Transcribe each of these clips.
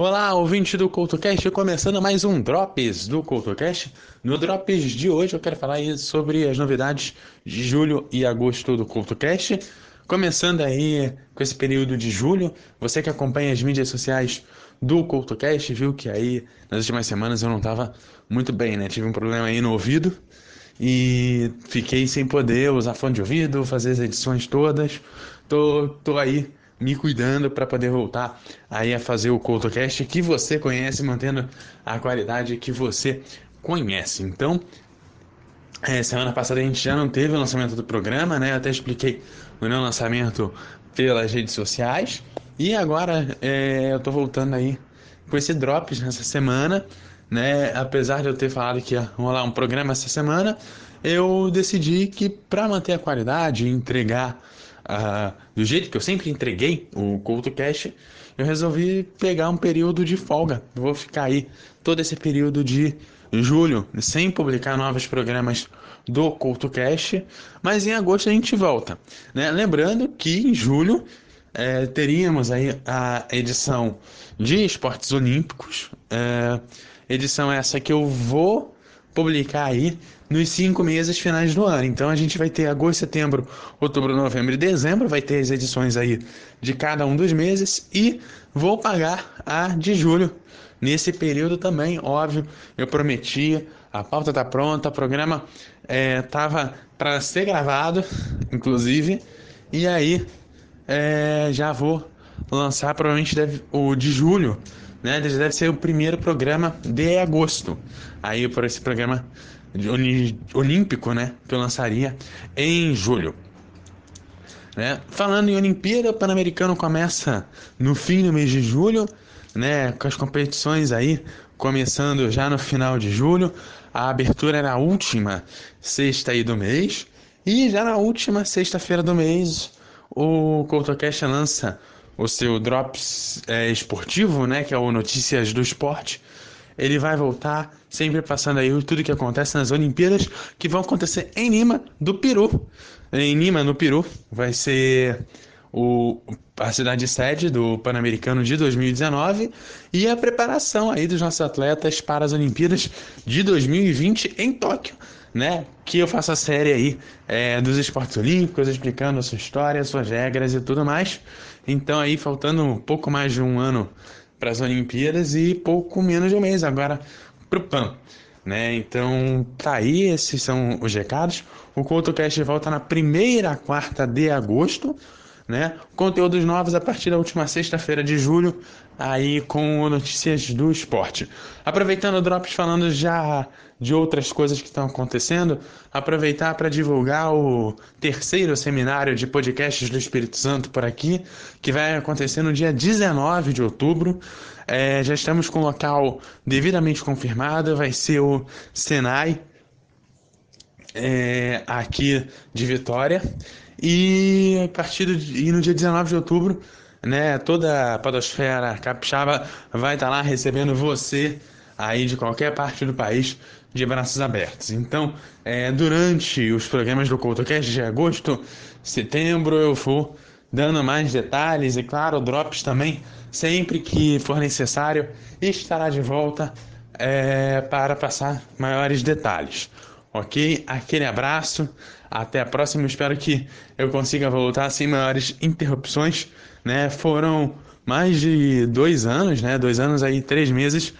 Olá, ouvinte do CoutoCast, começando mais um Drops do CoutoCast. No Drops de hoje eu quero falar sobre as novidades de julho e agosto do CoutoCast. Começando aí com esse período de julho, você que acompanha as mídias sociais do CoutoCast viu que aí nas últimas semanas eu não estava muito bem, né? Tive um problema aí no ouvido e fiquei sem poder usar fone de ouvido, fazer as edições todas. Tô, tô aí me cuidando para poder voltar aí a fazer o CoutoCast que você conhece, mantendo a qualidade que você conhece. Então, é, semana passada a gente já não teve o lançamento do programa, né? Eu até expliquei o meu lançamento pelas redes sociais. E agora é, eu tô voltando aí com esse Drops nessa semana, né? Apesar de eu ter falado que ia rolar um programa essa semana, eu decidi que para manter a qualidade e entregar uh, do jeito que eu sempre entreguei o CoutoCast, eu resolvi pegar um período de folga. vou ficar aí todo esse período de julho sem publicar novos programas do CoutoCast, mas em agosto a gente volta. Né? Lembrando que em julho é, teríamos aí a edição de esportes olímpicos, é, edição essa que eu vou publicar aí nos cinco meses finais do ano. Então a gente vai ter agosto, setembro, outubro, novembro e dezembro, vai ter as edições aí de cada um dos meses e vou pagar a de julho. Nesse período também, óbvio, eu prometi, a pauta tá pronta, o programa é, tava para ser gravado, inclusive, e aí é, já vou lançar provavelmente deve, o de julho, né? Deve ser o primeiro programa de agosto. Aí por esse programa olímpico, né? Que eu lançaria em julho. Né? Falando em Olimpíada, o Pan-Americano começa no fim do mês de julho, né? Com as competições aí começando já no final de julho. A abertura era a última sexta aí do mês. E já na última sexta-feira do mês, o CoutoCast lança o seu Drops é, esportivo, né? Que é o Notícias do Esporte ele vai voltar sempre passando aí tudo que acontece nas Olimpíadas que vão acontecer em Lima do Peru. Em Lima, no Peru, vai ser o, a cidade sede do Pan-Americano de 2019 e a preparação aí dos nossos atletas para as Olimpíadas de 2020 em Tóquio, né? Que eu faço a série aí é, dos esportes olímpicos, explicando a sua história, suas regras e tudo mais. Então aí faltando um pouco mais de um ano para as Olimpíadas e pouco menos de um mês agora para o PAN. Né? Então, tá aí, esses são os recados. O CoutoCast volta na primeira quarta de agosto, né? Conteúdos novos a partir da última sexta-feira de julho, aí com notícias do esporte. Aproveitando o Drops falando já de outras coisas que estão acontecendo, aproveitar para divulgar o terceiro seminário de podcasts do Espírito Santo por aqui, que vai acontecer no dia 19 de outubro. É, já estamos com o local devidamente confirmado, vai ser o Senai, é, aqui de Vitória. E a partir do, e no dia 19 de outubro né? Toda a podosfera capixaba vai estar lá recebendo você aí de qualquer parte do país de braços abertos. Então, é, durante os programas do CoutoCast de agosto, setembro, eu vou dando mais detalhes e, claro, drops também, sempre que for necessário, estará de volta é, para passar maiores detalhes. Ok? Aquele abraço, até a próxima. Espero que eu consiga voltar sem maiores interrupções né? Foram mais de dois anos, né? Dois anos aí, três meses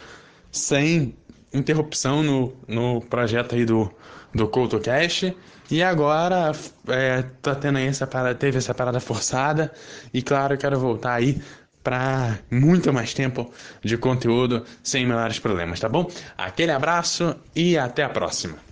sem interrupção no, no projeto aí do, do CoutoCast. E agora é, tá tendo aí essa parada, teve essa parada forçada. E claro, eu quero voltar aí para muito mais tempo de conteúdo sem maiores problemas, tá bom? Aquele abraço e até a próxima.